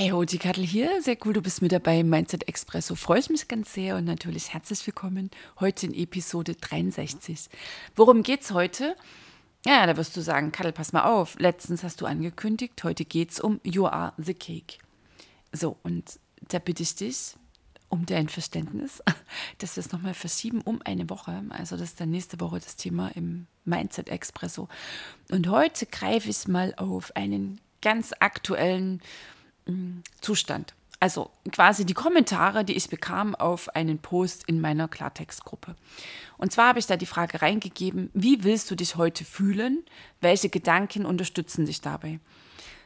Hey ho, die Kattel hier. Sehr cool, du bist mit dabei im Mindset Expresso. Freue ich mich ganz sehr und natürlich herzlich willkommen heute in Episode 63. Worum geht's heute? Ja, da wirst du sagen, Kattel, pass mal auf. Letztens hast du angekündigt, heute geht's um You Are the Cake. So, und da bitte ich dich um dein Verständnis, dass wir es nochmal verschieben um eine Woche. Also das ist dann nächste Woche das Thema im Mindset Expresso. Und heute greife ich mal auf einen ganz aktuellen Zustand. Also quasi die Kommentare, die ich bekam auf einen Post in meiner Klartextgruppe. Und zwar habe ich da die Frage reingegeben, wie willst du dich heute fühlen? Welche Gedanken unterstützen dich dabei?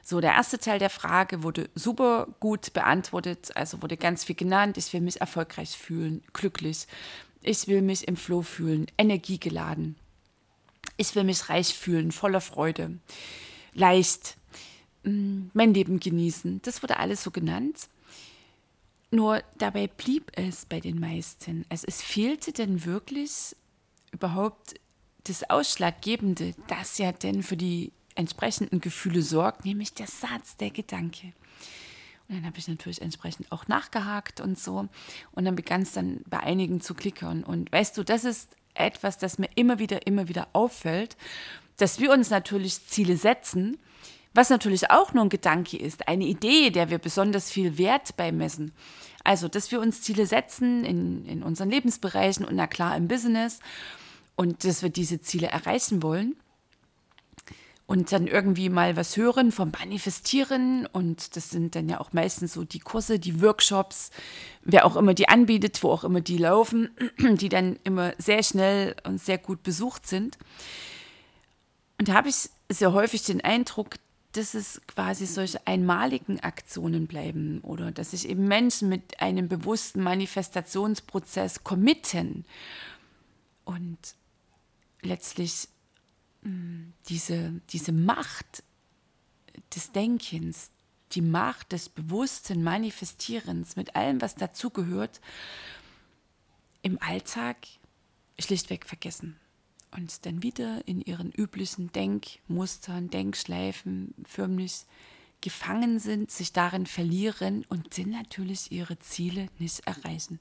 So, der erste Teil der Frage wurde super gut beantwortet, also wurde ganz viel genannt. Ich will mich erfolgreich fühlen, glücklich. Ich will mich im Flow fühlen, energiegeladen. Ich will mich reich fühlen, voller Freude, leicht, mein Leben genießen. Das wurde alles so genannt. Nur dabei blieb es bei den meisten. Also es fehlte denn wirklich überhaupt das Ausschlaggebende, das ja denn für die entsprechenden Gefühle sorgt, nämlich der Satz, der Gedanke. Und dann habe ich natürlich entsprechend auch nachgehakt und so. Und dann begann es dann bei einigen zu klickern. Und weißt du, das ist etwas, das mir immer wieder, immer wieder auffällt, dass wir uns natürlich Ziele setzen, was natürlich auch nur ein Gedanke ist, eine Idee, der wir besonders viel Wert beimessen. Also, dass wir uns Ziele setzen in, in unseren Lebensbereichen und na klar im Business und dass wir diese Ziele erreichen wollen und dann irgendwie mal was hören vom Manifestieren und das sind dann ja auch meistens so die Kurse, die Workshops, wer auch immer die anbietet, wo auch immer die laufen, die dann immer sehr schnell und sehr gut besucht sind. Und da habe ich sehr häufig den Eindruck, dass es quasi solche einmaligen Aktionen bleiben oder dass sich eben Menschen mit einem bewussten Manifestationsprozess committen. Und letztlich mh, hm, diese, diese Macht des Denkens, die Macht des bewussten Manifestierens mit allem, was dazugehört, im Alltag schlichtweg vergessen und dann wieder in ihren üblichen Denkmustern, Denkschleifen förmlich gefangen sind, sich darin verlieren und dann natürlich ihre Ziele nicht erreichen.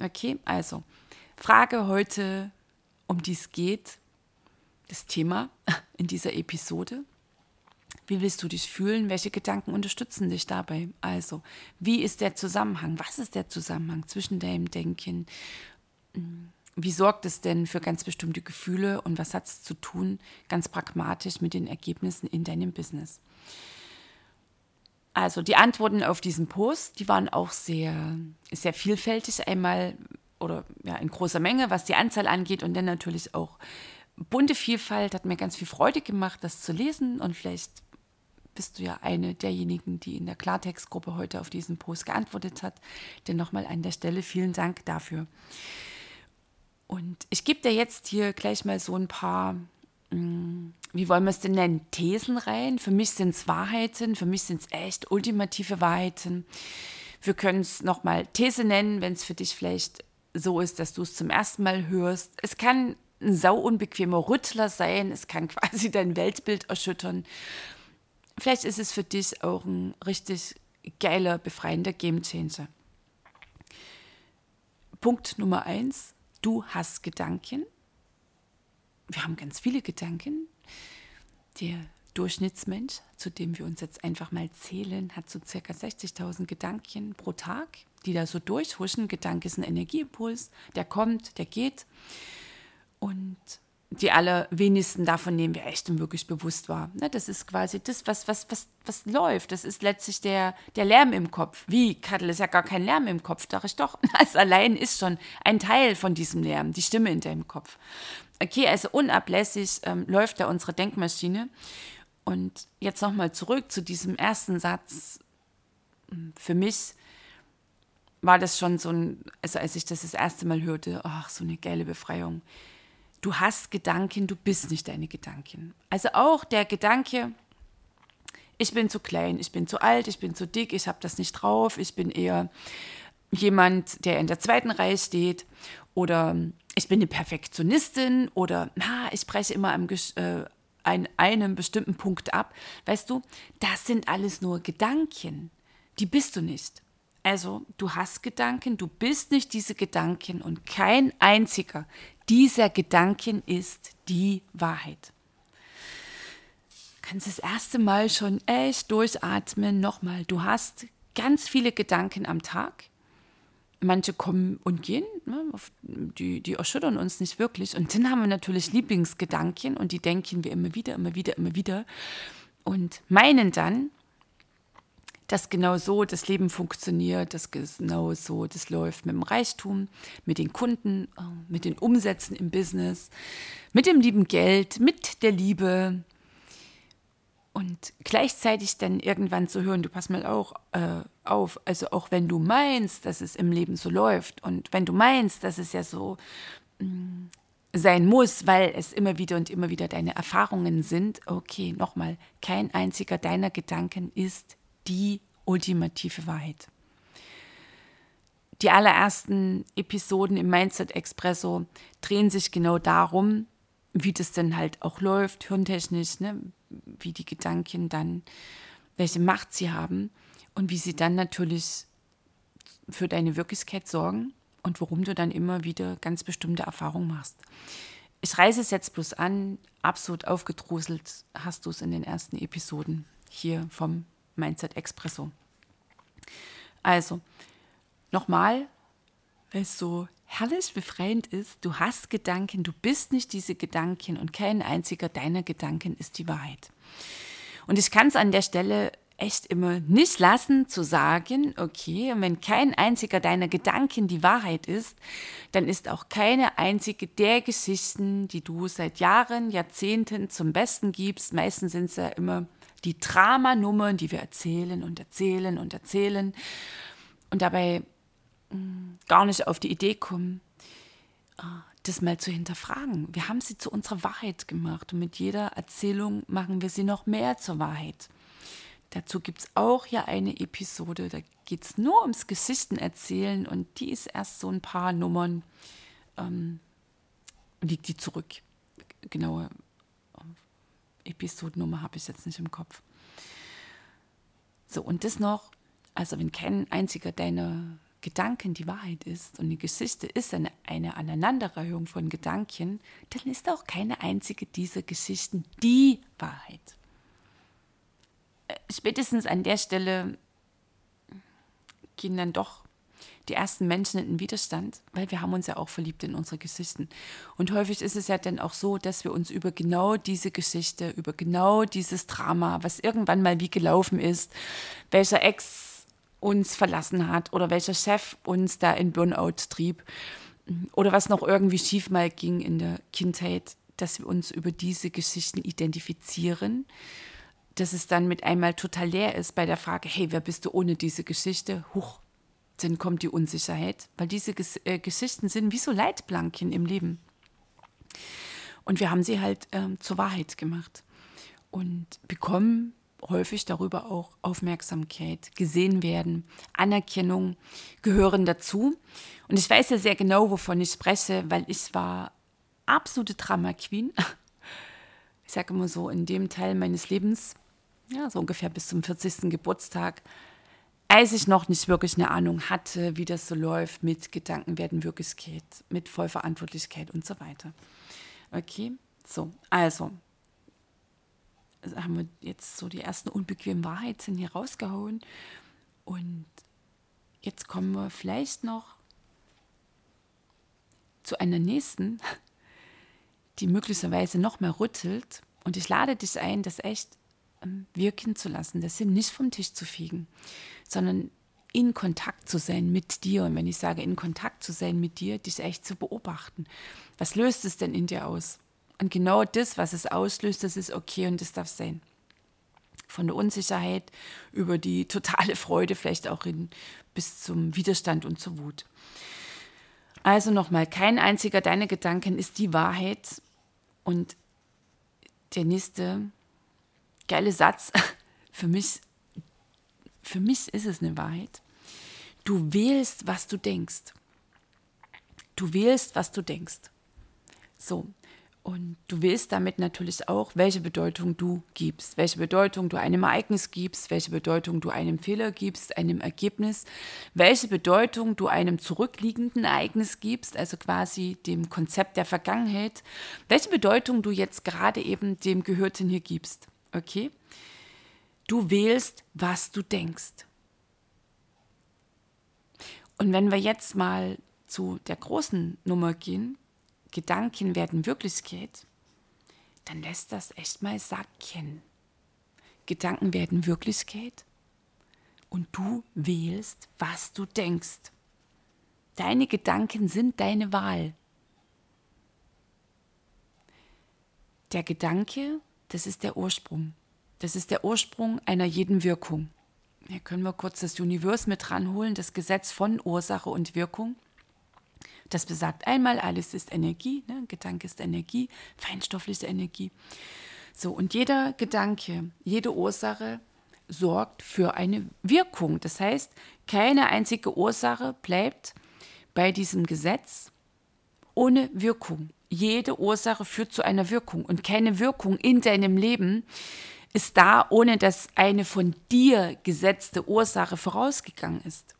Okay, also Frage heute, um die es geht, das Thema in dieser Episode. Wie willst du dich fühlen? Welche Gedanken unterstützen dich dabei? Also, wie ist der Zusammenhang? Was ist der Zusammenhang zwischen deinem Denken? Wie sorgt es denn für ganz bestimmte Gefühle und was hat es zu tun, ganz pragmatisch mit den Ergebnissen in deinem Business? Also die Antworten auf diesen Post, die waren auch sehr, sehr vielfältig einmal oder ja, in großer Menge, was die Anzahl angeht und dann natürlich auch bunte Vielfalt, hat mir ganz viel Freude gemacht, das zu lesen und vielleicht bist du ja eine derjenigen, die in der Klartextgruppe heute auf diesen Post geantwortet hat. Denn nochmal an der Stelle vielen Dank dafür. Und ich gebe dir jetzt hier gleich mal so ein paar, mm, wie wollen wir es denn nennen, Thesen rein. Für mich sind es Wahrheiten, für mich sind es echt ultimative Wahrheiten. Wir können es nochmal These nennen, wenn es für dich vielleicht so ist, dass du es zum ersten Mal hörst. Es kann ein sau unbequemer Rüttler sein, es kann quasi dein Weltbild erschüttern. Vielleicht ist es für dich auch ein richtig geiler, befreiender Gamechanger. Punkt Nummer eins, Du hast Gedanken. Wir haben ganz viele Gedanken. Der Durchschnittsmensch, zu dem wir uns jetzt einfach mal zählen, hat so circa 60.000 Gedanken pro Tag, die da so durchhuschen. Gedanke ist ein Energieimpuls, der kommt, der geht. Und die allerwenigsten davon nehmen wir echt und wirklich bewusst wahr. Ne, das ist quasi das, was, was, was, was läuft. Das ist letztlich der, der Lärm im Kopf. Wie, Kattel, ist ja gar kein Lärm im Kopf, dachte ich doch. Das allein ist schon ein Teil von diesem Lärm, die Stimme in deinem Kopf. Okay, also unablässig ähm, läuft da unsere Denkmaschine. Und jetzt nochmal zurück zu diesem ersten Satz. Für mich war das schon so ein, also als ich das das erste Mal hörte, ach, so eine geile Befreiung du hast Gedanken, du bist nicht deine Gedanken. Also auch der Gedanke, ich bin zu klein, ich bin zu alt, ich bin zu dick, ich habe das nicht drauf, ich bin eher jemand, der in der zweiten Reihe steht oder ich bin eine Perfektionistin oder na, ich breche immer am, äh, an einem bestimmten Punkt ab. Weißt du, das sind alles nur Gedanken. Die bist du nicht. Also, du hast Gedanken, du bist nicht diese Gedanken und kein einziger dieser Gedanken ist die Wahrheit. Du kannst das erste Mal schon echt durchatmen. Nochmal, du hast ganz viele Gedanken am Tag. Manche kommen und gehen, ne, die, die erschüttern uns nicht wirklich. Und dann haben wir natürlich Lieblingsgedanken und die denken wir immer wieder, immer wieder, immer wieder und meinen dann, dass genau so das Leben funktioniert, dass genau so das läuft mit dem Reichtum, mit den Kunden, äh, mit den Umsätzen im Business, mit dem lieben Geld, mit der Liebe. Und gleichzeitig dann irgendwann zu hören, du pass mal auch äh, auf, also auch wenn du meinst, dass es im Leben so läuft und wenn du meinst, dass es ja so mm, sein muss, weil es immer wieder und immer wieder deine Erfahrungen sind, okay, nochmal, kein einziger deiner Gedanken ist die ultimative Wahrheit. Die allerersten Episoden im Mindset Expresso drehen sich genau darum, wie das denn halt auch läuft, hirntechnisch, ne? wie die Gedanken dann, welche Macht sie haben und wie sie dann natürlich für deine Wirklichkeit sorgen und warum du dann immer wieder ganz bestimmte Erfahrungen machst. Ich reiße es jetzt bloß an, absolut aufgedruselt hast du es in den ersten Episoden hier vom Mindset Expresso. Also, nochmal, weil es so herrlich befreiend ist, du hast Gedanken, du bist nicht diese Gedanken und kein einziger deiner Gedanken ist die Wahrheit. Und ich kann es an der Stelle echt immer nicht lassen zu sagen, okay, wenn kein einziger deiner Gedanken die Wahrheit ist, dann ist auch keine einzige der Geschichten, die du seit Jahren, Jahrzehnten zum Besten gibst, meistens sind es ja immer die Dramanummern, die wir erzählen und erzählen und erzählen und dabei mm, gar nicht auf die Idee kommen, äh, das mal zu hinterfragen. Wir haben sie zu unserer Wahrheit gemacht und mit jeder Erzählung machen wir sie noch mehr zur Wahrheit. Dazu gibt es auch ja eine Episode, da geht es nur ums Geschichtenerzählen und die ist erst so ein paar Nummern, ähm, liegt die zurück. Genaue Episodennummer habe ich jetzt nicht im Kopf. So, und das noch, also wenn kein einziger deiner Gedanken die Wahrheit ist und die Geschichte ist eine, eine Aneinanderreihung von Gedanken, dann ist auch keine einzige dieser Geschichten die Wahrheit. Äh, spätestens an der Stelle gehen dann doch die ersten Menschen in Widerstand, weil wir haben uns ja auch verliebt in unsere Geschichten. Und häufig ist es ja dann auch so, dass wir uns über genau diese Geschichte, über genau dieses Drama, was irgendwann mal wie gelaufen ist, welcher Ex uns verlassen hat oder welcher Chef uns da in Burnout trieb oder was noch irgendwie schief mal ging in der Kindheit, dass wir uns über diese Geschichten identifizieren dass es dann mit einmal total leer ist bei der Frage, hey, wer bist du ohne diese Geschichte? Huch, dann kommt die Unsicherheit, weil diese Ges äh, Geschichten sind wie so Leitplanken im Leben. Und wir haben sie halt ähm, zur Wahrheit gemacht und bekommen häufig darüber auch Aufmerksamkeit, gesehen werden, Anerkennung gehören dazu. Und ich weiß ja sehr genau, wovon ich spreche, weil ich war absolute Drama Queen. Ich sage immer so, in dem Teil meines Lebens, ja, so ungefähr bis zum 40. Geburtstag, als ich noch nicht wirklich eine Ahnung hatte, wie das so läuft mit Gedanken werden Wirklichkeit, mit Vollverantwortlichkeit und so weiter. Okay, so, also haben wir jetzt so die ersten unbequemen Wahrheiten hier rausgehauen und jetzt kommen wir vielleicht noch zu einer nächsten, die möglicherweise noch mehr rüttelt. Und ich lade dich ein, das echt ähm, wirken zu lassen, das sind nicht vom Tisch zu fegen, sondern in Kontakt zu sein mit dir. Und wenn ich sage, in Kontakt zu sein mit dir, dich echt zu beobachten. Was löst es denn in dir aus? Und genau das, was es auslöst, das ist okay und das darf sein. Von der Unsicherheit über die totale Freude, vielleicht auch in, bis zum Widerstand und zur Wut. Also nochmal, kein einziger deiner Gedanken ist die Wahrheit. Und der nächste geile Satz, für mich, für mich ist es eine Wahrheit. Du wählst, was du denkst. Du wählst, was du denkst. So, und du willst damit natürlich auch, welche Bedeutung du gibst, welche Bedeutung du einem Ereignis gibst, welche Bedeutung du einem Fehler gibst, einem Ergebnis, welche Bedeutung du einem zurückliegenden Ereignis gibst, also quasi dem Konzept der Vergangenheit, welche Bedeutung du jetzt gerade eben dem Gehörten hier gibst. Okay? Du wählst, was du denkst. Und wenn wir jetzt mal zu der großen Nummer gehen, Gedanken werden Wirklichkeit, dann lässt das echt mal sacken. Gedanken werden Wirklichkeit und du wählst, was du denkst. Deine Gedanken sind deine Wahl. Der Gedanke, das ist der Ursprung. Das ist der Ursprung einer jeden Wirkung. Hier können wir kurz das Universum mit ranholen, das Gesetz von Ursache und Wirkung. Das besagt einmal, alles ist Energie, ne? Gedanke ist Energie, feinstoffliche Energie. So, und jeder Gedanke, jede Ursache sorgt für eine Wirkung. Das heißt, keine einzige Ursache bleibt bei diesem Gesetz ohne Wirkung. Jede Ursache führt zu einer Wirkung und keine Wirkung in deinem Leben ist da, ohne dass eine von dir gesetzte Ursache vorausgegangen ist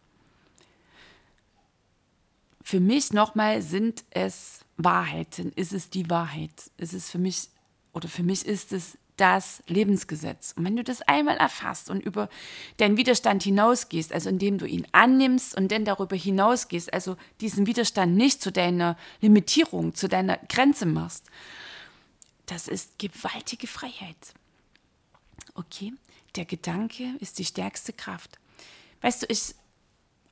für mich nochmal sind es Wahrheiten, ist es die Wahrheit. Ist es für mich, oder für mich ist es das Lebensgesetz. Und wenn du das einmal erfasst und über deinen Widerstand hinausgehst, also indem du ihn annimmst und dann darüber hinausgehst, also diesen Widerstand nicht zu deiner Limitierung, zu deiner Grenze machst, das ist gewaltige Freiheit. Okay, der Gedanke ist die stärkste Kraft. Weißt du, ich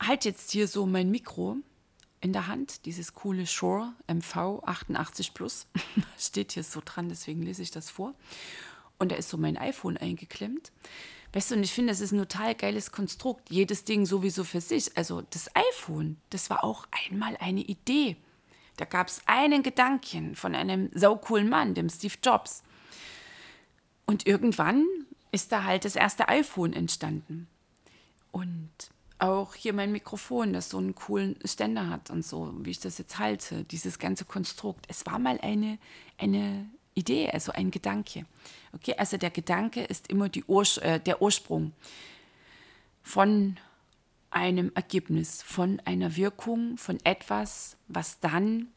halte jetzt hier so mein Mikro in der Hand, dieses coole Shure MV 88 Plus. Steht hier so dran, deswegen lese ich das vor. Und da ist so mein iPhone eingeklemmt. Weißt du, und ich finde, das ist ein total geiles Konstrukt. Jedes Ding sowieso für sich. Also das iPhone, das war auch einmal eine Idee. Da gab es einen Gedanken von einem saucoolen Mann, dem Steve Jobs. Und irgendwann ist da halt das erste iPhone entstanden. Und auch hier mein Mikrofon, das so einen coolen Ständer hat und so, wie ich das jetzt halte, dieses ganze Konstrukt. Es war mal eine, eine Idee, also ein Gedanke. Okay, also der Gedanke ist immer Urs äh, der Ursprung von einem Ergebnis, von einer Wirkung, von etwas, was dann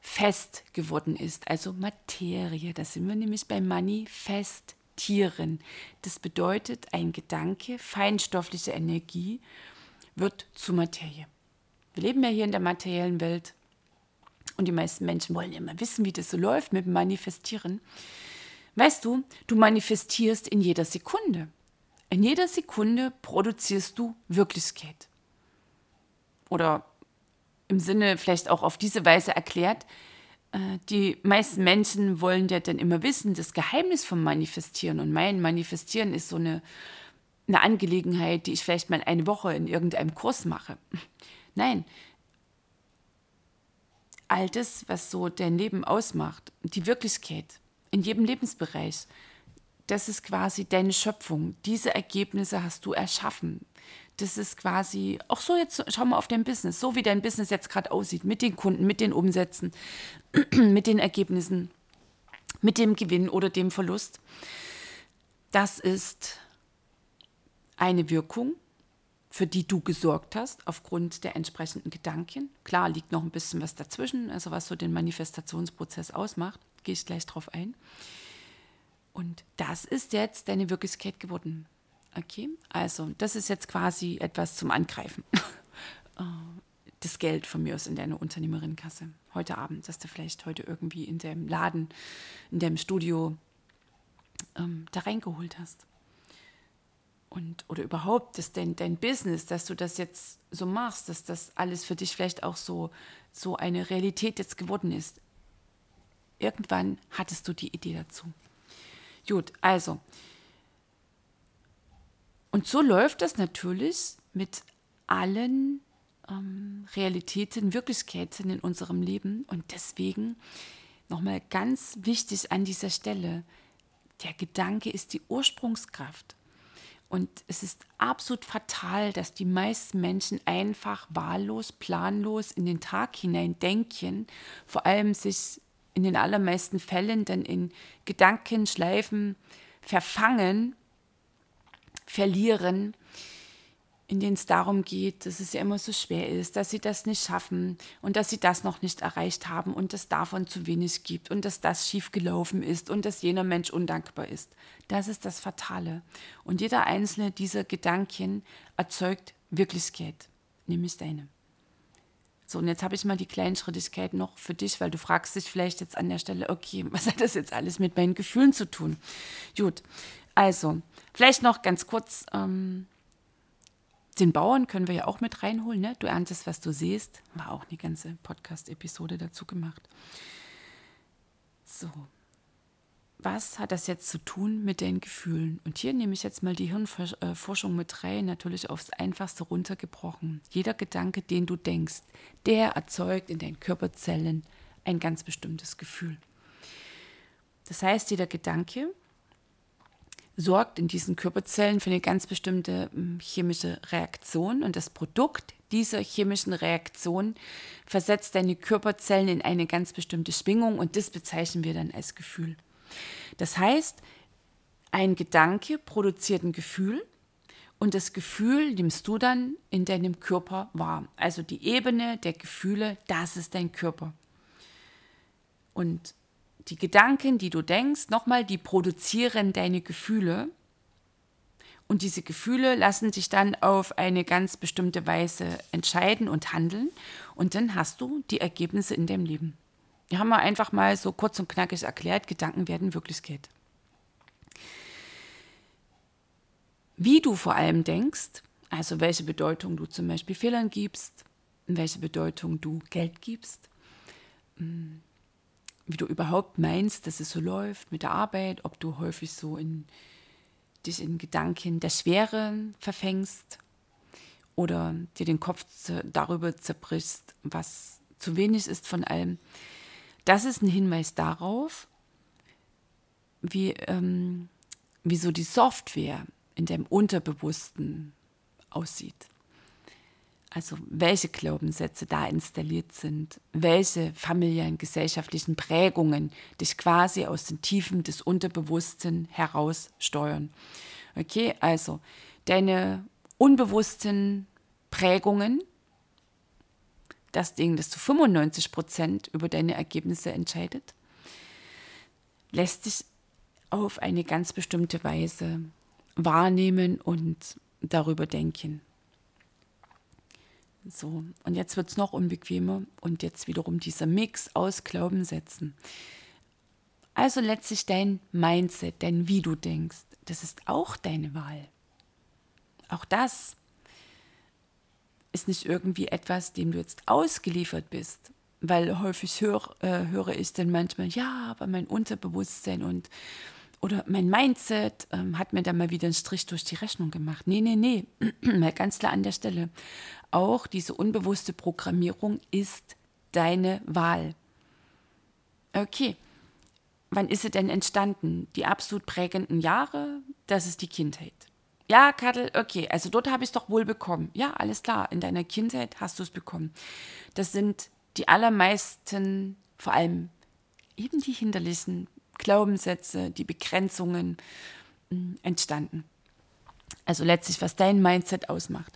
fest geworden ist, also Materie. Da sind wir nämlich beim Manifestieren. Das bedeutet, ein Gedanke, feinstoffliche Energie, wird zu Materie. Wir leben ja hier in der materiellen Welt und die meisten Menschen wollen immer wissen, wie das so läuft mit dem Manifestieren. Weißt du, du manifestierst in jeder Sekunde. In jeder Sekunde produzierst du Wirklichkeit. Oder im Sinne vielleicht auch auf diese Weise erklärt, die meisten Menschen wollen ja dann immer wissen, das Geheimnis vom Manifestieren. Und mein Manifestieren ist so eine eine Angelegenheit, die ich vielleicht mal eine Woche in irgendeinem Kurs mache. Nein. All das, was so dein Leben ausmacht, die Wirklichkeit in jedem Lebensbereich, das ist quasi deine Schöpfung. Diese Ergebnisse hast du erschaffen. Das ist quasi, auch so jetzt, schau mal auf dein Business, so wie dein Business jetzt gerade aussieht, mit den Kunden, mit den Umsätzen, mit den Ergebnissen, mit dem Gewinn oder dem Verlust. Das ist eine Wirkung, für die du gesorgt hast, aufgrund der entsprechenden Gedanken. Klar liegt noch ein bisschen was dazwischen, also was so den Manifestationsprozess ausmacht, gehe ich gleich drauf ein. Und das ist jetzt deine Wirklichkeit geworden. Okay, also das ist jetzt quasi etwas zum Angreifen. Äh, das Geld von mir aus in deiner Unternehmerinnenkasse heute Abend, dass du vielleicht heute irgendwie in dem Laden, in dem Studio ähm, da reingeholt hast. Und, oder überhaupt, dass dein, dein Business, dass du das jetzt so machst, dass das alles für dich vielleicht auch so, so eine Realität jetzt geworden ist. Irgendwann hattest du die Idee dazu. Gut, also. Und so läuft das natürlich mit allen ähm, Realitäten, Wirklichkeiten in unserem Leben. Und deswegen nochmal ganz wichtig an dieser Stelle, der Gedanke ist die Ursprungskraft. Und es ist absolut fatal, dass die meisten Menschen einfach wahllos, planlos in den Tag hinein denken, vor allem sich in den allermeisten Fällen dann in Gedankenschleifen verfangen, verlieren in denen es darum geht, dass es ja immer so schwer ist, dass sie das nicht schaffen und dass sie das noch nicht erreicht haben und dass davon zu wenig gibt und dass das schief gelaufen ist und dass jener Mensch undankbar ist. Das ist das Fatale. Und jeder einzelne dieser Gedanken erzeugt Wirklichkeit, nämlich deine. So, und jetzt habe ich mal die Kleinschrittigkeit noch für dich, weil du fragst dich vielleicht jetzt an der Stelle, okay, was hat das jetzt alles mit meinen Gefühlen zu tun? Gut, also, vielleicht noch ganz kurz. Ähm, den Bauern können wir ja auch mit reinholen. Ne? Du erntest, was du siehst. War auch eine ganze Podcast-Episode dazu gemacht. So. Was hat das jetzt zu tun mit den Gefühlen? Und hier nehme ich jetzt mal die Hirnforschung mit rein, natürlich aufs Einfachste runtergebrochen. Jeder Gedanke, den du denkst, der erzeugt in deinen Körperzellen ein ganz bestimmtes Gefühl. Das heißt, jeder Gedanke sorgt in diesen Körperzellen für eine ganz bestimmte hm, chemische Reaktion und das Produkt dieser chemischen Reaktion versetzt deine Körperzellen in eine ganz bestimmte Schwingung und das bezeichnen wir dann als Gefühl. Das heißt, ein Gedanke produziert ein Gefühl und das Gefühl nimmst du dann in deinem Körper wahr. Also die Ebene der Gefühle, das ist dein Körper. Und die Gedanken, die du denkst, nochmal, die produzieren deine Gefühle. Und diese Gefühle lassen sich dann auf eine ganz bestimmte Weise entscheiden und handeln. Und dann hast du die Ergebnisse in deinem Leben. Wir haben mal einfach mal so kurz und knackig erklärt, Gedanken werden Wirklichkeit. Wie du vor allem denkst, also welche Bedeutung du zum Beispiel Fehlern gibst, welche Bedeutung du Geld gibst, hm, wie du überhaupt meinst, dass es so läuft mit der Arbeit, ob du häufig so in dich in Gedanken der Schwere verfängst oder dir den Kopf darüber zerbrichst, was zu wenig ist von allem. Das ist ein Hinweis darauf, wie, ähm, wie so die Software in deinem Unterbewussten aussieht. Also welche Glaubenssätze da installiert sind, welche familiären gesellschaftlichen Prägungen dich quasi aus den Tiefen des Unterbewussten heraus steuern. Okay, also deine unbewussten Prägungen, das Ding, das zu 95 Prozent über deine Ergebnisse entscheidet, lässt sich auf eine ganz bestimmte Weise wahrnehmen und darüber denken. So, und jetzt wird es noch unbequemer und jetzt wiederum dieser Mix aus Glaubenssätzen. Also letztlich dein Mindset, dein Wie du denkst, das ist auch deine Wahl. Auch das ist nicht irgendwie etwas, dem du jetzt ausgeliefert bist, weil häufig hör, äh, höre ich dann manchmal, ja, aber mein Unterbewusstsein und oder mein Mindset ähm, hat mir dann mal wieder einen Strich durch die Rechnung gemacht. Nee, nee, nee, mal ganz klar an der Stelle auch diese unbewusste Programmierung ist deine Wahl. Okay, wann ist sie denn entstanden? Die absolut prägenden Jahre, das ist die Kindheit. Ja, Kadel, okay, also dort habe ich es doch wohl bekommen. Ja, alles klar, in deiner Kindheit hast du es bekommen. Das sind die allermeisten, vor allem eben die hinderlichen Glaubenssätze, die Begrenzungen hm, entstanden. Also letztlich, was dein Mindset ausmacht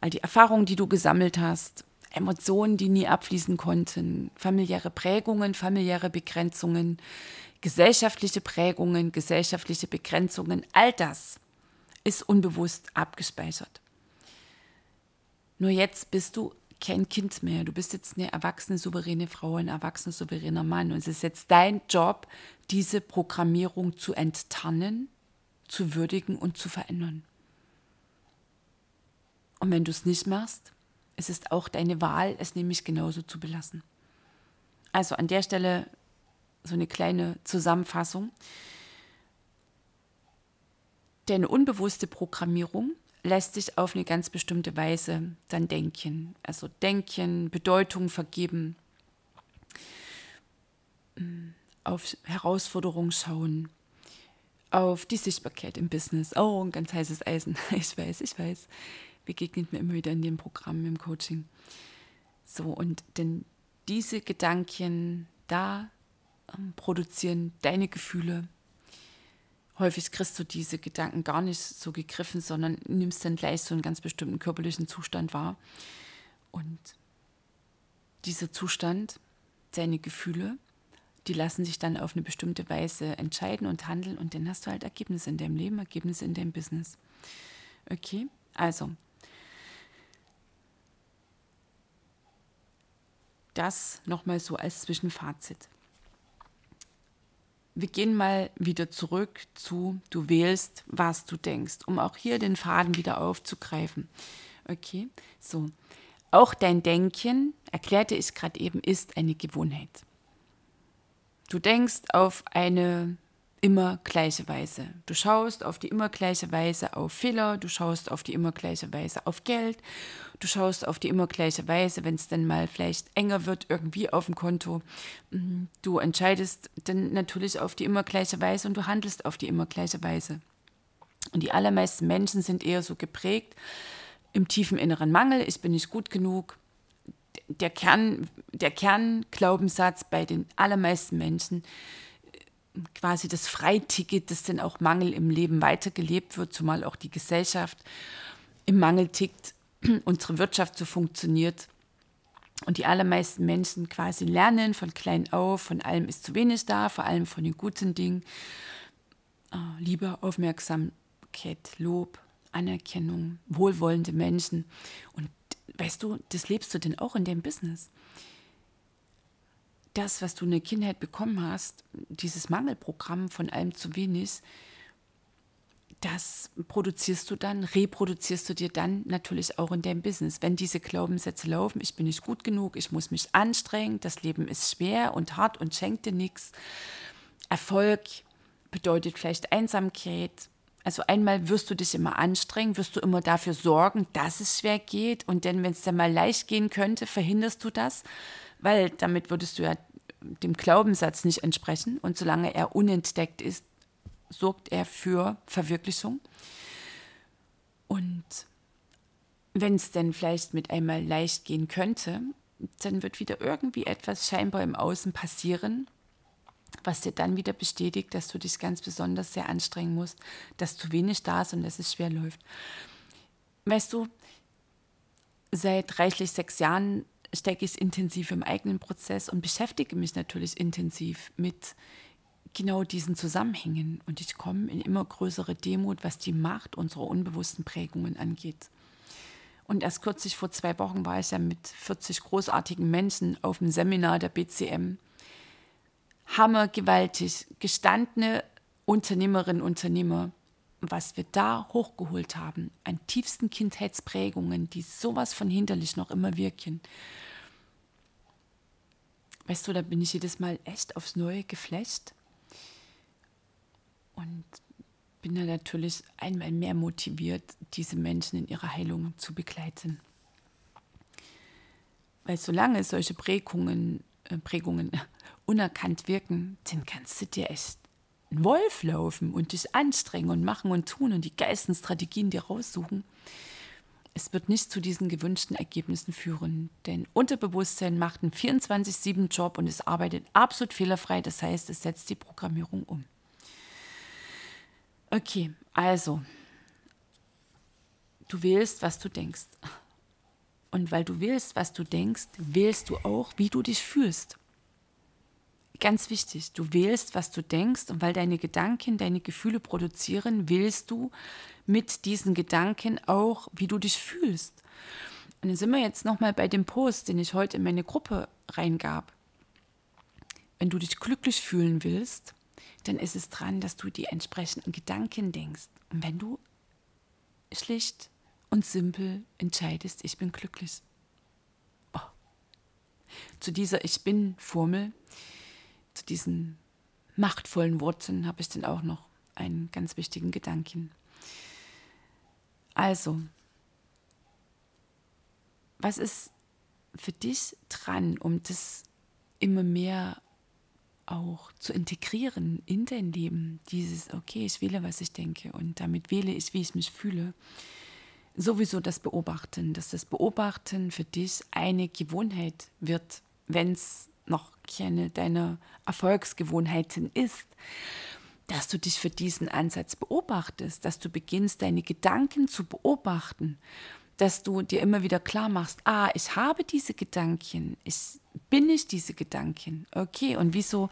all die Erfahrungen, die du gesammelt hast, Emotionen, die nie abfließen konnten, familiäre Prägungen, familiäre Begrenzungen, gesellschaftliche Prägungen, gesellschaftliche Begrenzungen, all das ist unbewusst abgespeichert. Nur jetzt bist du kein Kind mehr. Du bist jetzt eine erwachsene, souveräne Frau, ein erwachsener, souveräner Mann. Und es ist jetzt dein Job, diese Programmierung zu enttarnen, zu würdigen und zu verändern. Und wenn du es nicht machst, es ist auch deine Wahl, es nämlich genauso zu belassen. Also an der Stelle so eine kleine Zusammenfassung. Deine unbewusste Programmierung lässt sich auf eine ganz bestimmte Weise dann denken. Also denken, Bedeutung vergeben, mm, auf Herausforderungen schauen, auf die Sichtbarkeit im Business. Oh, ein ganz heißes Eisen. Ich weiß, ich weiß. Begegnet mir immer wieder in dem Programm, im Coaching. So, und denn diese Gedanken da ähm, produzieren deine Gefühle, häufig kriegst du diese Gedanken gar nicht so gegriffen, sondern nimmst dann gleich so einen ganz bestimmten körperlichen Zustand wahr. Und dieser Zustand, deine Gefühle, die lassen sich dann auf eine bestimmte Weise entscheiden und handeln und dann hast du halt Ergebnisse in deinem Leben, Ergebnisse in deinem Business. Okay, also das nochmal so als Zwischenfazit wir gehen mal wieder zurück zu, du wählst, was du denkst, um auch hier den Faden wieder aufzugreifen. Okay, so. Auch dein Denken, erklärte ich gerade eben, ist eine Gewohnheit. Du denkst auf eine immer gleiche Weise. Du schaust auf die immer gleiche Weise auf Fehler, du schaust auf die immer gleiche Weise auf Geld, du schaust auf die immer gleiche Weise, wenn es dann mal vielleicht enger wird irgendwie auf dem Konto. Mhm. Du entscheidest dann natürlich auf die immer gleiche Weise und du handelst auf die immer gleiche Weise. Und die allermeisten Menschen sind eher so geprägt im tiefen inneren Mangel, ich bin nicht gut genug. Der Kern, der Kernglaubenssatz bei den allermeisten Menschen quasi das Freiticket, dass denn auch Mangel im Leben weitergelebt wird, zumal auch die Gesellschaft im Mangel tickt, unsere Wirtschaft so funktioniert. Und die allermeisten Menschen quasi lernen von klein auf, von allem ist zu wenig da, vor allem von den guten Dingen. Äh, Liebe, Aufmerksamkeit, Lob, Anerkennung, wohlwollende Menschen. Und weißt du, das lebst du denn auch in deinem Business das, was du in der Kindheit bekommen hast, dieses Mangelprogramm von allem zu wenig, das produzierst du dann, reproduzierst du dir dann natürlich auch in deinem Business. Wenn diese Glaubenssätze laufen, ich bin nicht gut genug, ich muss mich anstrengen, das Leben ist schwer und hart und schenkt dir nichts. Erfolg bedeutet vielleicht Einsamkeit. Also einmal wirst du dich immer anstrengen, wirst du immer dafür sorgen, dass es schwer geht. Und dann, wenn es dann mal leicht gehen könnte, verhinderst du das weil damit würdest du ja dem Glaubenssatz nicht entsprechen. Und solange er unentdeckt ist, sorgt er für Verwirklichung. Und wenn es dann vielleicht mit einmal leicht gehen könnte, dann wird wieder irgendwie etwas scheinbar im Außen passieren, was dir dann wieder bestätigt, dass du dich ganz besonders sehr anstrengen musst, dass zu wenig da ist und dass es schwer läuft. Weißt du, seit reichlich sechs Jahren stecke ich intensiv im eigenen Prozess und beschäftige mich natürlich intensiv mit genau diesen Zusammenhängen. Und ich komme in immer größere Demut, was die Macht unserer unbewussten Prägungen angeht. Und erst kürzlich vor zwei Wochen war ich ja mit 40 großartigen Menschen auf dem Seminar der BCM. Hammergewaltig, gestandene Unternehmerinnen und Unternehmer, was wir da hochgeholt haben, an tiefsten Kindheitsprägungen, die sowas von hinderlich noch immer wirken. Weißt du, da bin ich jedes Mal echt aufs Neue geflecht und bin da natürlich einmal mehr motiviert, diese Menschen in ihrer Heilung zu begleiten. Weil solange solche Prägungen, äh, Prägungen unerkannt wirken, dann kannst du dir echt ein Wolf laufen und dich anstrengen und machen und tun und die geilsten Strategien dir raussuchen. Es wird nicht zu diesen gewünschten Ergebnissen führen, denn Unterbewusstsein macht einen 24-7-Job und es arbeitet absolut fehlerfrei, das heißt, es setzt die Programmierung um. Okay, also, du wählst, was du denkst. Und weil du wählst, was du denkst, wählst du auch, wie du dich fühlst. Ganz wichtig, du wählst, was du denkst und weil deine Gedanken deine Gefühle produzieren, wählst du mit diesen Gedanken auch, wie du dich fühlst. Und dann sind wir jetzt nochmal bei dem Post, den ich heute in meine Gruppe reingab. Wenn du dich glücklich fühlen willst, dann ist es dran, dass du die entsprechenden Gedanken denkst. Und wenn du schlicht und simpel entscheidest, ich bin glücklich. Oh. Zu dieser Ich bin-Formel, zu diesen machtvollen Worten habe ich dann auch noch einen ganz wichtigen Gedanken. Also, was ist für dich dran, um das immer mehr auch zu integrieren in dein Leben? Dieses, okay, ich wähle, was ich denke und damit wähle ich, wie ich mich fühle. Sowieso das Beobachten, dass das Beobachten für dich eine Gewohnheit wird, wenn es noch keine deiner Erfolgsgewohnheiten ist dass du dich für diesen Ansatz beobachtest, dass du beginnst, deine Gedanken zu beobachten, dass du dir immer wieder klar machst, ah, ich habe diese Gedanken, ich bin nicht diese Gedanken, okay, und wieso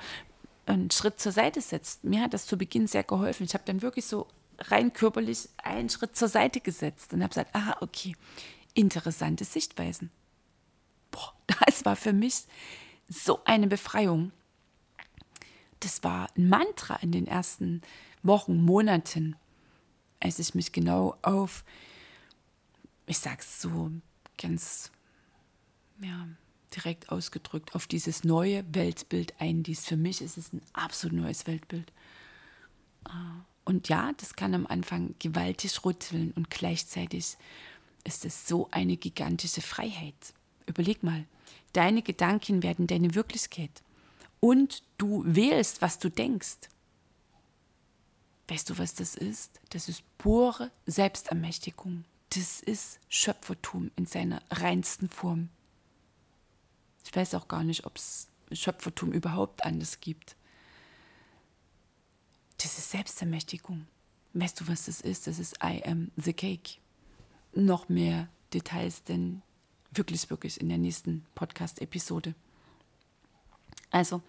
einen Schritt zur Seite setzt. Mir hat das zu Beginn sehr geholfen. Ich habe dann wirklich so rein körperlich einen Schritt zur Seite gesetzt und habe gesagt, ah, okay, interessante Sichtweisen. Boah, das war für mich so eine Befreiung das war ein Mantra in den ersten Wochen, Monaten, als ich mich genau auf, ich sag's so ganz ja, direkt ausgedrückt, auf dieses neue Weltbild einließ. Für mich ist es ein absolut neues Weltbild. Ah, und ja, das kann am Anfang gewaltig rütteln und gleichzeitig ist es so eine gigantische Freiheit. Überleg mal, deine Gedanken werden deine Wirklichkeit und du wählst, was du denkst. Weißt du, was das ist? Das ist pure Selbstermächtigung. Das ist Schöpfertum in seiner reinsten Form. Ich weiß auch gar nicht, ob es Schöpfertum überhaupt anders gibt. Das ist Selbstermächtigung. Weißt du, was das ist? Das ist I am the cake. Noch mehr Details, denn wirklich, wirklich in der nächsten Podcast-Episode. Also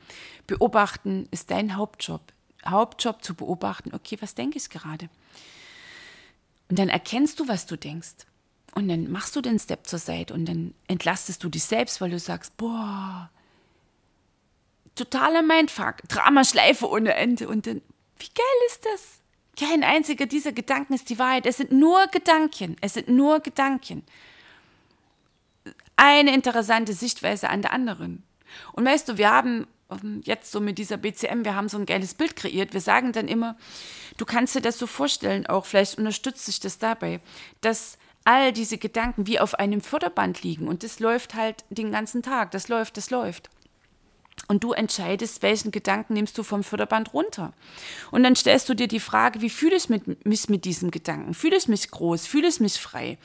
beobachten ist dein Hauptjob. Hauptjob zu beobachten, okay, was denke ich gerade? Und dann erkennst du, was du denkst. Und dann machst du den Step zur Seite und dann entlastest du dich selbst, weil du sagst, boah, totaler Mindfuck, Dramaschleife ohne Ende. Und dann, wie geil ist das? Kein einziger dieser Gedanken ist die Wahrheit. Es sind nur Gedanken. Es sind nur Gedanken. Eine interessante Sichtweise an der anderen. Und weißt du, wir haben ähm, jetzt so mit dieser BCM, wir haben so ein geiles Bild kreiert. Wir sagen dann immer, du kannst dir das so vorstellen, auch vielleicht unterstützt sich das dabei, dass all diese Gedanken wie auf einem Förderband liegen und das läuft halt den ganzen Tag, das läuft, das läuft. Und du entscheidest, welchen Gedanken nimmst du vom Förderband runter. Und dann stellst du dir die Frage, wie fühle ich mich mit diesem Gedanken? Fühle ich mich groß? Fühle ich mich frei?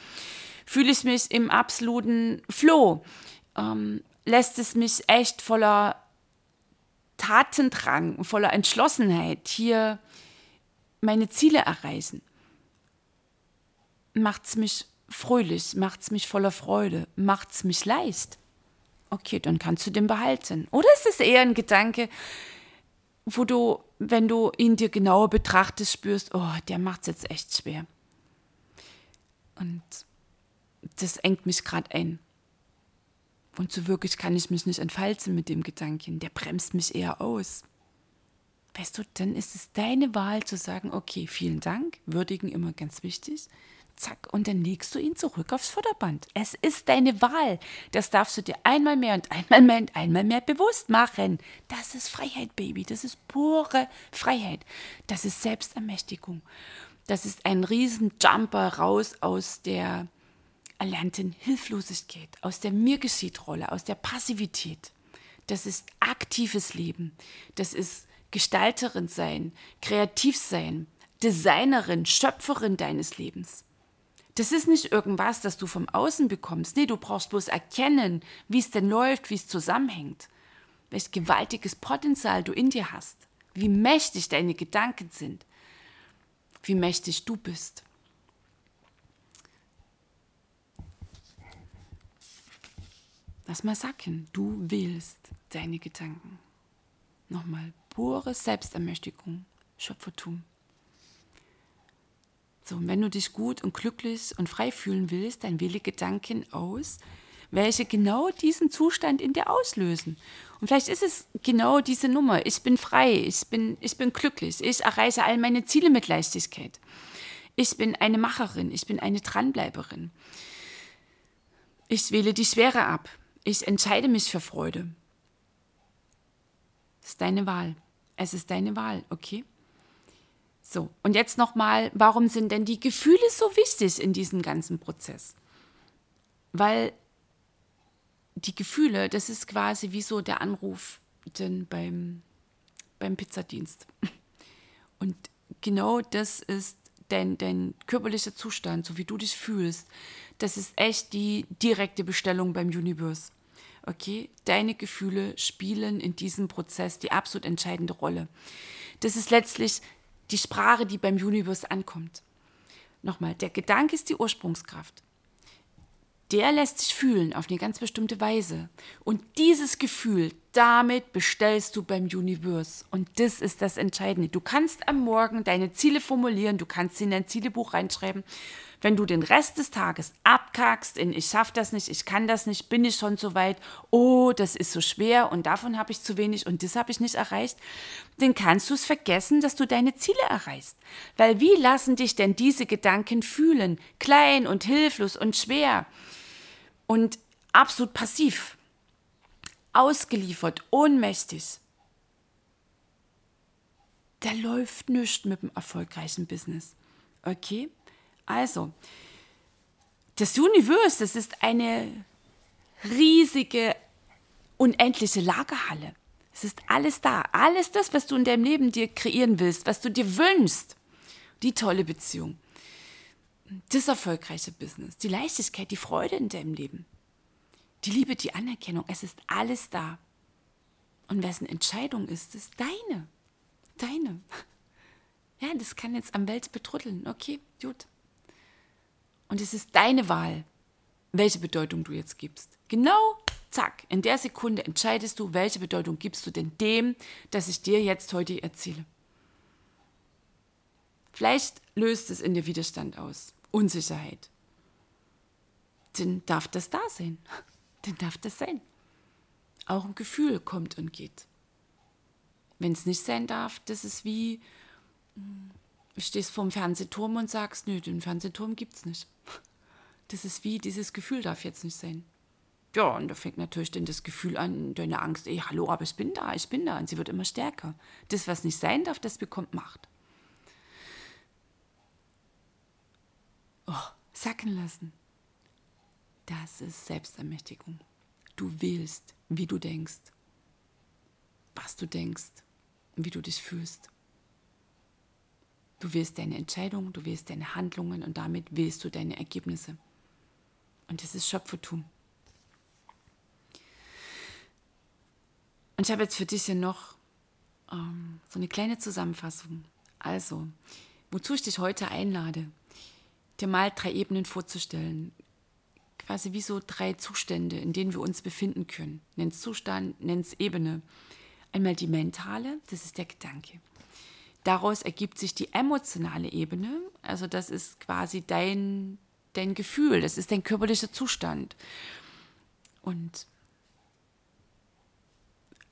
Fühle ich mich im absoluten Flow? Ähm, lässt es mich echt voller Tatendrang, voller Entschlossenheit hier meine Ziele erreichen. Macht es mich fröhlich, macht es mich voller Freude, macht es mich leicht. Okay, dann kannst du den behalten. Oder ist es eher ein Gedanke, wo du, wenn du ihn dir genauer betrachtest, spürst, oh, der macht es jetzt echt schwer. Und das engt mich gerade ein. Und so wirklich kann ich mich nicht entfalten mit dem Gedanken. Der bremst mich eher aus. Weißt du, dann ist es deine Wahl zu sagen, okay, vielen Dank, würdigen immer ganz wichtig. Zack, und dann legst du ihn zurück aufs Förderband. Es ist deine Wahl. Das darfst du dir einmal mehr und einmal mehr und einmal mehr bewusst machen. Das ist Freiheit, Baby. Das ist pure Freiheit. Das ist Selbstermächtigung. Das ist ein Riesenjumper raus aus der erlernten Hilflosigkeit, aus der mir geschieht Rolle, aus der Passivität. Das ist aktives Leben. Das ist Gestalterin sein, kreativ sein, Designerin, Schöpferin deines Lebens. Das ist nicht irgendwas, das du vom Außen bekommst. Nee, du brauchst bloß erkennen, wie es denn läuft, wie es zusammenhängt. Welch gewaltiges Potenzial du in dir hast. Wie mächtig deine Gedanken sind. Wie mächtig du bist. Lass mal sacken. Du wählst deine Gedanken. Nochmal, pure Selbstermächtigung, Schöpfertum. So, und wenn du dich gut und glücklich und frei fühlen willst, dann wähle Gedanken aus, welche genau diesen Zustand in dir auslösen. Und vielleicht ist es genau diese Nummer. Ich bin frei, ich bin, ich bin glücklich, ich erreiche all meine Ziele mit Leichtigkeit. Ich bin eine Macherin, ich bin eine Dranbleiberin. Ich wähle die Schwere ab. Ich entscheide mich für Freude. Das ist deine Wahl. Es ist deine Wahl, okay? So, und jetzt nochmal, warum sind denn die Gefühle so wichtig in diesem ganzen Prozess? Weil die Gefühle, das ist quasi wie so der Anruf denn beim, beim Pizzadienst. Und genau das ist dein, dein körperlicher Zustand, so wie du dich fühlst. Das ist echt die direkte Bestellung beim Universe. Okay, deine Gefühle spielen in diesem Prozess die absolut entscheidende Rolle. Das ist letztlich die Sprache, die beim Universe ankommt. Nochmal, der Gedanke ist die Ursprungskraft der lässt sich fühlen auf eine ganz bestimmte Weise. Und dieses Gefühl, damit bestellst du beim Universe. Und das ist das Entscheidende. Du kannst am Morgen deine Ziele formulieren, du kannst sie in dein Zielebuch reinschreiben. Wenn du den Rest des Tages abkackst in ich schaffe das nicht, ich kann das nicht, bin ich schon so weit, oh, das ist so schwer und davon habe ich zu wenig und das habe ich nicht erreicht, dann kannst du es vergessen, dass du deine Ziele erreichst. Weil wie lassen dich denn diese Gedanken fühlen? Klein und hilflos und schwer und absolut passiv, ausgeliefert, ohnmächtig. Da läuft nichts mit dem erfolgreichen Business. Okay? Also, das Universum, das ist eine riesige, unendliche Lagerhalle. Es ist alles da. Alles das, was du in deinem Leben dir kreieren willst, was du dir wünschst. Die tolle Beziehung, das erfolgreiche Business, die Leichtigkeit, die Freude in deinem Leben, die Liebe, die Anerkennung, es ist alles da. Und wessen Entscheidung ist es? Deine. Deine. Ja, das kann jetzt am Welt betrütteln. Okay, gut. Und es ist deine Wahl, welche Bedeutung du jetzt gibst. Genau, zack, in der Sekunde entscheidest du, welche Bedeutung gibst du denn dem, das ich dir jetzt heute erzähle. Vielleicht löst es in dir Widerstand aus. Unsicherheit, dann darf das da sein. Dann darf das sein. Auch ein Gefühl kommt und geht. Wenn es nicht sein darf, das ist wie, hm, stehst vorm Fernsehturm und sagst, nö, den Fernsehturm gibt es nicht. Das ist wie, dieses Gefühl darf jetzt nicht sein. Ja, und da fängt natürlich dann das Gefühl an, deine Angst, ey, hallo, aber ich bin da, ich bin da. Und sie wird immer stärker. Das, was nicht sein darf, das bekommt Macht. sacken lassen. Das ist Selbstermächtigung. Du wählst, wie du denkst, was du denkst, wie du dich fühlst. Du wählst deine Entscheidungen, du wählst deine Handlungen und damit wählst du deine Ergebnisse. Und das ist Schöpfertum. Und ich habe jetzt für dich hier noch ähm, so eine kleine Zusammenfassung. Also, wozu ich dich heute einlade, dir mal drei Ebenen vorzustellen. Quasi wie so drei Zustände, in denen wir uns befinden können. Nenn's Zustand, nenn's Ebene. Einmal die mentale, das ist der Gedanke. Daraus ergibt sich die emotionale Ebene, also das ist quasi dein, dein Gefühl, das ist dein körperlicher Zustand. Und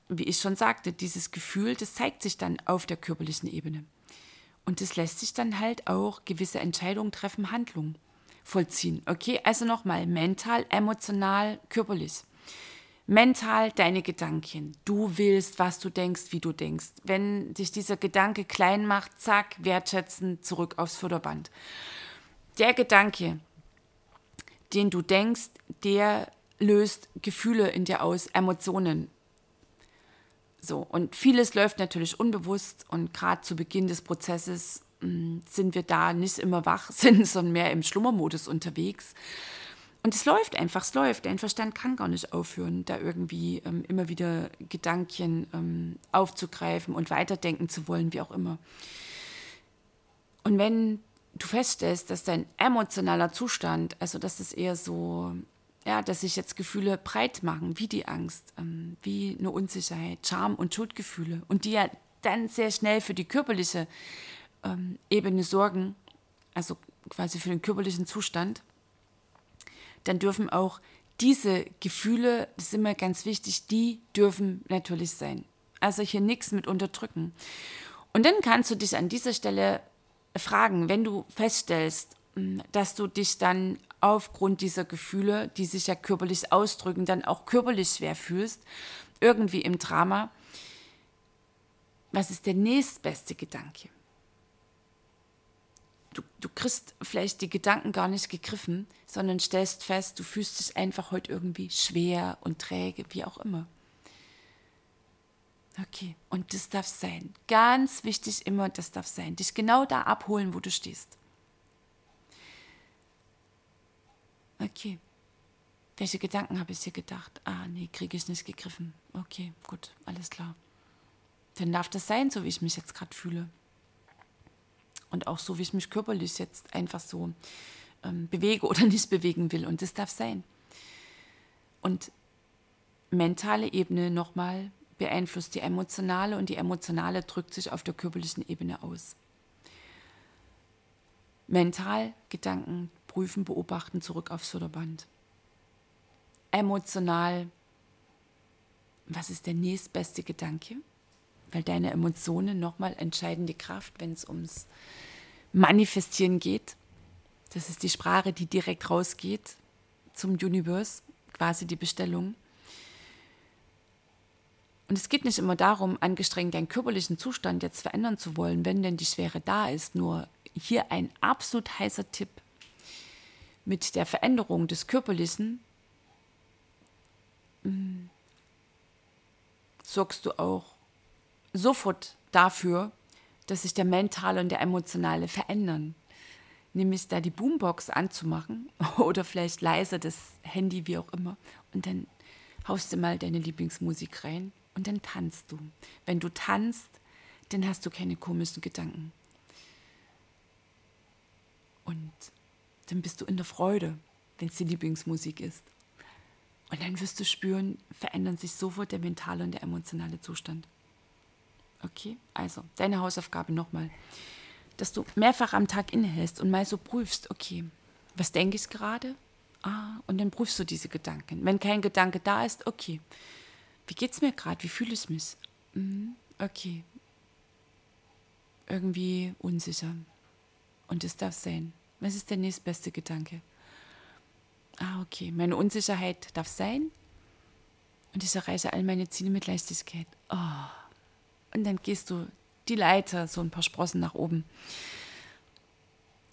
wie ich schon sagte, dieses Gefühl, das zeigt sich dann auf der körperlichen Ebene. Und es lässt sich dann halt auch gewisse Entscheidungen treffen, Handlungen vollziehen. Okay, also nochmal, mental, emotional, körperlich. Mental deine Gedanken. Du willst, was du denkst, wie du denkst. Wenn sich dieser Gedanke klein macht, zack, wertschätzen, zurück aufs Förderband. Der Gedanke, den du denkst, der löst Gefühle in dir aus, Emotionen. So, und vieles läuft natürlich unbewusst und gerade zu Beginn des Prozesses mh, mm, sind wir da nicht immer wach sind, sondern mehr im Schlummermodus unterwegs. Und es läuft einfach, es läuft. Dein Verstand kann gar nicht aufhören, da irgendwie ähm, immer wieder Gedanken ähm, aufzugreifen und weiterdenken zu wollen, wie auch immer. Und wenn du feststellst, dass dein emotionaler Zustand, also dass es eher so ja, dass sich jetzt Gefühle breit machen, wie die Angst, ähm, wie eine Unsicherheit, Scham und Schuldgefühle und die ja dann sehr schnell für die körperliche ähm, Ebene sorgen also quasi für den körperlichen Zustand, dann dürfen auch diese Gefühle, das ist immer ganz wichtig, die dürfen natürlich sein. Also hier nichts mit unterdrücken. Und dann kannst du dich an dieser Stelle fragen, wenn du feststellst, hm, dass du dich dann aufgrund dieser Gefühle, die sich ja körperlich ausdrücken, dann auch körperlich schwer fühlst, irgendwie im Drama, was ist der nächstbeste Gedanke? Du, du kriegst vielleicht die Gedanken gar nicht gegriffen, sondern stellst fest, du fühlst dich einfach heute irgendwie schwer und träge, wie auch immer. Okay, und das darf sein. Ganz wichtig immer, das darf sein. Dich genau da abholen, wo du stehst. Okay. Welche Gedanken habe ich hier gedacht? Ah, nee, kriege ich nicht gegriffen. Okay, gut, alles klar. Dann darf das sein, so wie ich mich jetzt gerade fühle. Und auch so, wie ich mich körperlich jetzt einfach so ähm, bewege oder nicht bewegen will. Und das darf sein. Und mentale Ebene nochmal beeinflusst die emotionale und die emotionale drückt sich auf der körperlichen Ebene aus. Mental Gedanken prüfen, beobachten, zurück aufs Förderband. Emotional, was ist der nächstbeste Gedanke? Weil deine Emotionen nochmal entscheidende Kraft, wenn es ums Manifestieren geht. Das ist die Sprache, die direkt rausgeht zum Universe, quasi die Bestellung. Und es geht nicht immer darum, angestrengt deinen körperlichen Zustand jetzt verändern zu wollen, wenn denn die Schwere da ist. Nur hier ein absolut heißer Tipp mit der Veränderung des Körperlichen mm, sorgst du auch sofort dafür, dass sich der mentale und der emotionale verändern. Nämlich da die Boombox anzumachen oder vielleicht leise das Handy, wie auch immer. Und dann haust du mal deine Lieblingsmusik rein und dann tanzt du. Wenn du tanzt, dann hast du keine komischen Gedanken. Und dann bist du in der Freude, wenn es die Lieblingsmusik ist. Und dann wirst du spüren, verändern sich sofort der mentale und der emotionale Zustand. Okay, also deine Hausaufgabe nochmal, dass du mehrfach am Tag innehältst und mal so prüfst, okay, was denke ich gerade? Ah, und dann prüfst du diese Gedanken. Wenn kein Gedanke da ist, okay, wie geht es mir gerade? Wie fühle ich mich? Mhm, okay, irgendwie unsicher. Und es darf sein. Was ist der nächstbeste Gedanke? Ah, okay. Meine Unsicherheit darf sein und ich erreiche all meine Ziele mit Leichtigkeit. Oh. Und dann gehst du die Leiter, so ein paar Sprossen nach oben.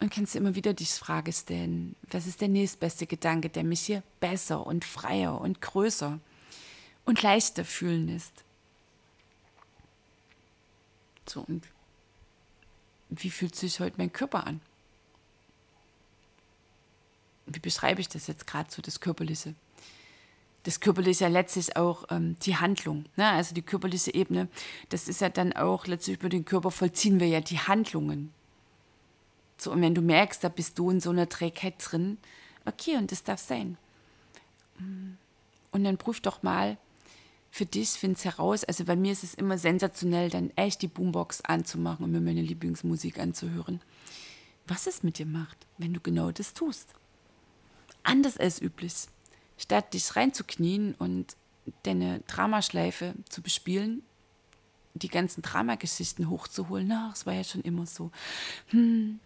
Und kannst immer wieder die Frage stellen, was ist der nächstbeste Gedanke, der mich hier besser und freier und größer und leichter fühlen lässt. So, und wie fühlt sich heute mein Körper an? wie beschreibe ich das jetzt gerade so, das Körperliche? Das Körperliche ist ja letztlich auch ähm, die Handlung. Ne? Also die körperliche Ebene, das ist ja dann auch letztlich über den Körper vollziehen wir ja die Handlungen. So, und wenn du merkst, da bist du in so einer Trägheit drin, okay, und das darf sein. Mm. Und dann prüf doch mal für dich, find es heraus. Also bei mir ist es immer sensationell, dann echt die Boombox anzumachen und mir meine Lieblingsmusik anzuhören. Was es mit dir macht, wenn du genau das tust anders als üblich. Statt dich reinzuknien und deine Dramaschleife zu bespielen, die ganzen Dramageschichten hochzuholen, na, es war ja schon immer so. Hm,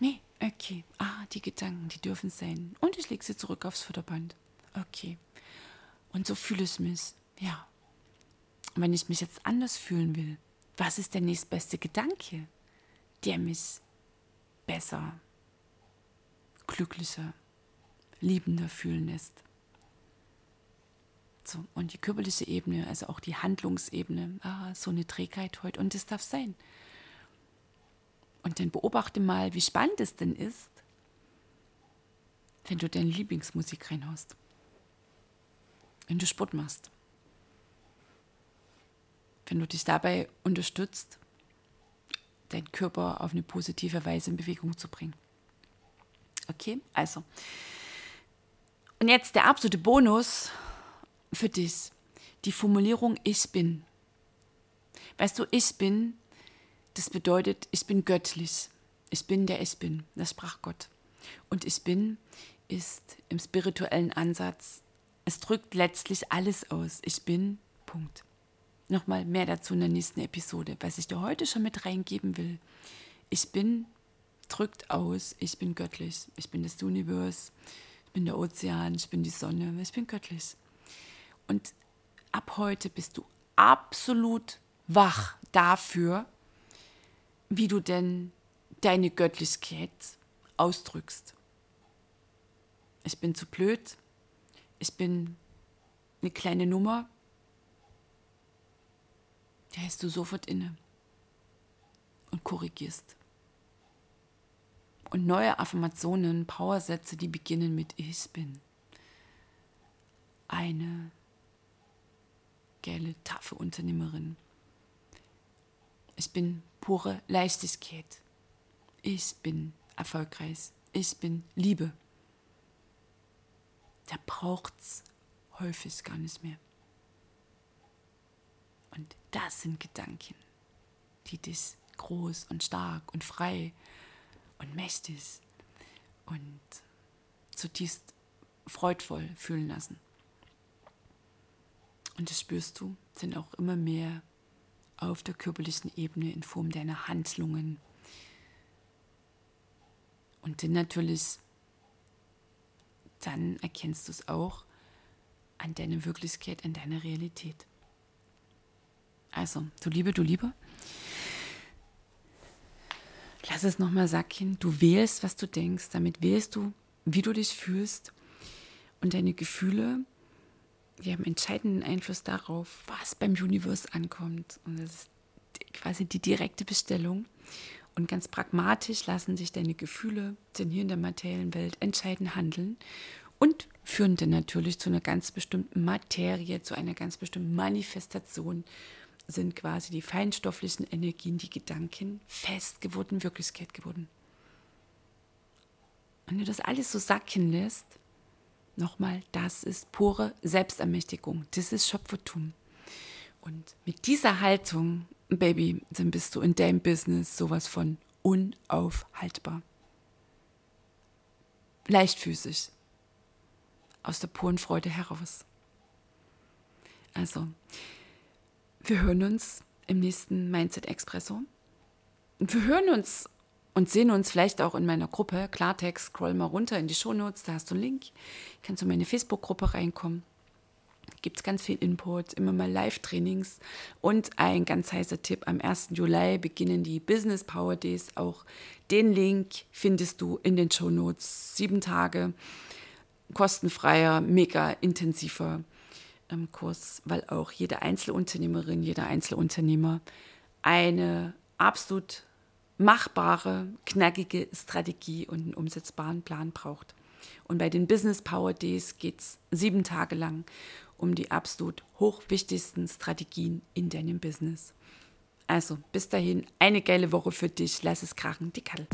nee, okay. Ah, die Gedanken, die dürfen sein. Und ich lege sie zurück aufs Futterband. Okay. Und so fühle ich mich. Ja. Und wenn ich mich jetzt anders fühlen will, was ist der nächstbeste Gedanke, der mich besser, glücklicher, liebender fühlen lässt. So, und die körperliche Ebene, also auch die Handlungsebene, ah, so eine Trägheit heute und das darf sein. Und dann beobachte mal, wie spannend es denn ist, wenn du deine Lieblingsmusik reinhaust. Wenn du Sport machst. Wenn du dich dabei unterstützt, deinen Körper auf eine positive Weise in Bewegung zu bringen. Okay, also und jetzt der absolute Bonus für dich. Die Formulierung Ich bin. Weißt du, ich bin, das bedeutet, ich bin göttlich. Ich bin der Ich bin. Das sprach Gott. Und ich bin ist im spirituellen Ansatz, es drückt letztlich alles aus. Ich bin, Punkt. Nochmal mehr dazu in der nächsten Episode. Was ich dir heute schon mit reingeben will. Ich bin drückt aus, ich bin göttlich. Ich bin das Universum, ich bin der Ozean, ich bin die Sonne, ich bin göttlich. Und ab heute bist du absolut wach dafür, wie du denn deine Göttlichkeit ausdrückst. Ich bin zu blöd, ich bin eine kleine Nummer, da hältst du sofort inne und korrigierst. Und neue Affirmationen, Powersätze, die beginnen mit Ich bin. Eine geile, taffe Unternehmerin. Ich bin pure Leichtigkeit. Ich bin erfolgreich. Ich bin Liebe. Da braucht es häufig gar nicht mehr. Und das sind Gedanken, die dich groß und stark und frei und mächtig und zutiefst freudvoll fühlen lassen. Und das spürst du, sind auch immer mehr auf der körperlichen Ebene in Form deiner Handlungen. Und dann natürlich, dann erkennst du es auch an deiner Wirklichkeit, an deiner Realität. Also, du Liebe, du Liebe, lass es nochmal sacken. Du wählst, was du denkst. Damit wählst du, wie du dich fühlst. Und deine Gefühle, die haben entscheidenden Einfluss darauf, was beim Universe ankommt. Und das ist quasi die direkte Bestellung. Und ganz pragmatisch lassen sich deine Gefühle, denn hier in der materiellen Welt, entscheidend handeln und führen dann natürlich zu einer ganz bestimmten Materie, zu einer ganz bestimmten Manifestation sind quasi die feinstofflichen Energien, die Gedanken fest geworden, Wirklichkeit geworden. Wenn du das alles so sacken lässt, nochmal, das ist pure Selbstermächtigung, das ist Schöpfertum. Und mit dieser Haltung, Baby, dann bist du in deinem Business sowas von unaufhaltbar. Leichtfüßig, aus der puren Freude heraus. Also, wir hören uns im nächsten Mindset Expresso. Wir hören uns und sehen uns vielleicht auch in meiner Gruppe Klartext. Scroll mal runter in die Shownotes, da hast du einen Link. Kannst du in meine Facebook-Gruppe reinkommen. Gibt es ganz viel Input, immer mal Live-Trainings und ein ganz heißer Tipp: Am 1. Juli beginnen die Business Power Days. Auch den Link findest du in den Shownotes. Sieben Tage kostenfreier, mega intensiver ähm, Kurs, weil auch jede Einzelunternehmerin, jeder Einzelunternehmer eine absolut machbare, knackige Strategie und einen umsetzbaren Plan braucht. Und bei den Business Power Days geht es sieben Tage lang um die absolut hochwichtigsten Strategien in deinem Business. Also bis dahin, eine geile Woche für dich. Lass es krachen, die Kattel.